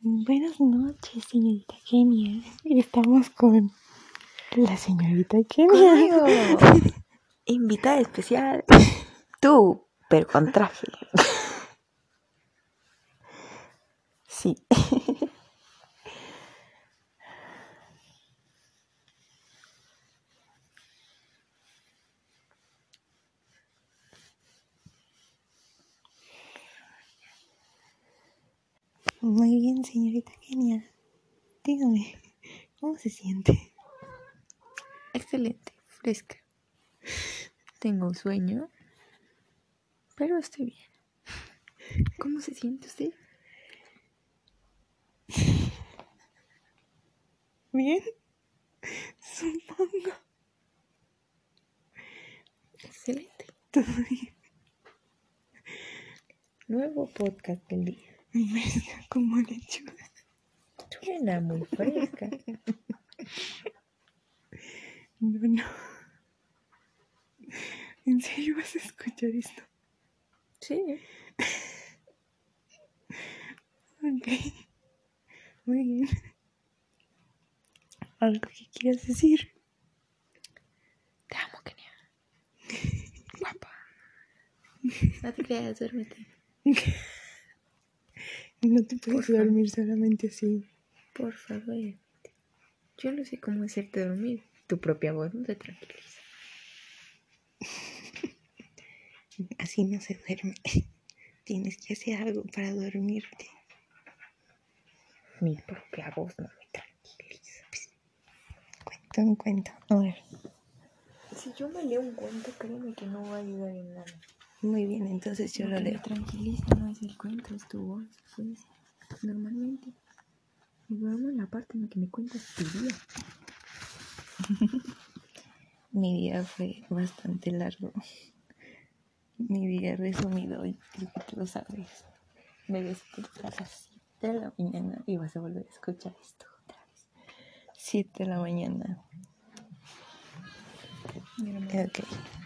Buenas noches, señorita Kenia. Estamos con la señorita Kenia. Conmigo. Invitada especial. Tú, pero con traje. Sí. Muy bien, señorita Kenia. Dígame, ¿cómo se siente? Excelente, fresca. Tengo un sueño, pero estoy bien. ¿Cómo se siente usted? ¿Bien? Supongo. Excelente. Todo bien. Nuevo podcast del día. Fresca como lechuga. Suena muy fresca. No, no. ¿En serio vas a escuchar esto? Sí. Ok. Muy bien. ¿Algo que quieras decir? Te amo, Kenia. Guapa. No te creas, duérmete. No te puedes dormir solamente así. Por favor. Yo no sé cómo hacerte dormir. Tu propia voz no te tranquiliza. Así no se duerme. Tienes que hacer algo para dormirte. Mi propia voz no me tranquiliza. Cuenta un cuento. A ver. Si yo me leo un cuento, créeme que no va a ayudar en nada. Muy bien, entonces yo lo leo. tranquiliza no es el cuento, es tu voz. Pues, normalmente me duermo en la parte en la que me cuentas tu día. Mi día fue bastante largo. Mi día resumido, y que tú lo sabes. Me desperté a las 7 de la mañana y vas a volver a escuchar esto otra vez. 7 de la mañana. Ok.